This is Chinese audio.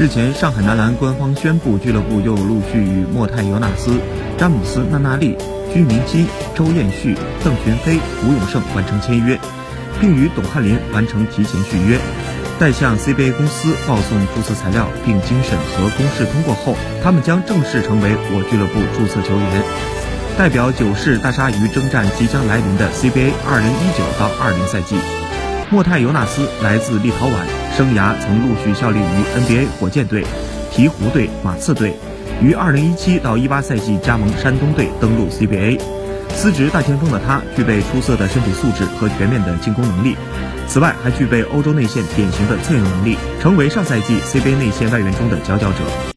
日前，上海男篮官方宣布，俱乐部又陆续与莫泰尤纳斯、詹姆斯·纳纳利、居明基、周彦旭、邓群飞、吴永胜完成签约，并与董翰林完成提前续约。待向 CBA 公司报送注册材料并经审核公示通过后，他们将正式成为我俱乐部注册球员，代表九世大鲨鱼征战即将来临的 CBA 2019到20赛季。莫泰尤纳斯来自立陶宛，生涯曾陆续效力于 NBA 火箭队、鹈鹕队、马刺队，于2017到18赛季加盟山东队，登陆 CBA。司职大前锋的他，具备出色的身体素质和全面的进攻能力，此外还具备欧洲内线典型的策应能力，成为上赛季 CBA 内线外援中的佼佼者。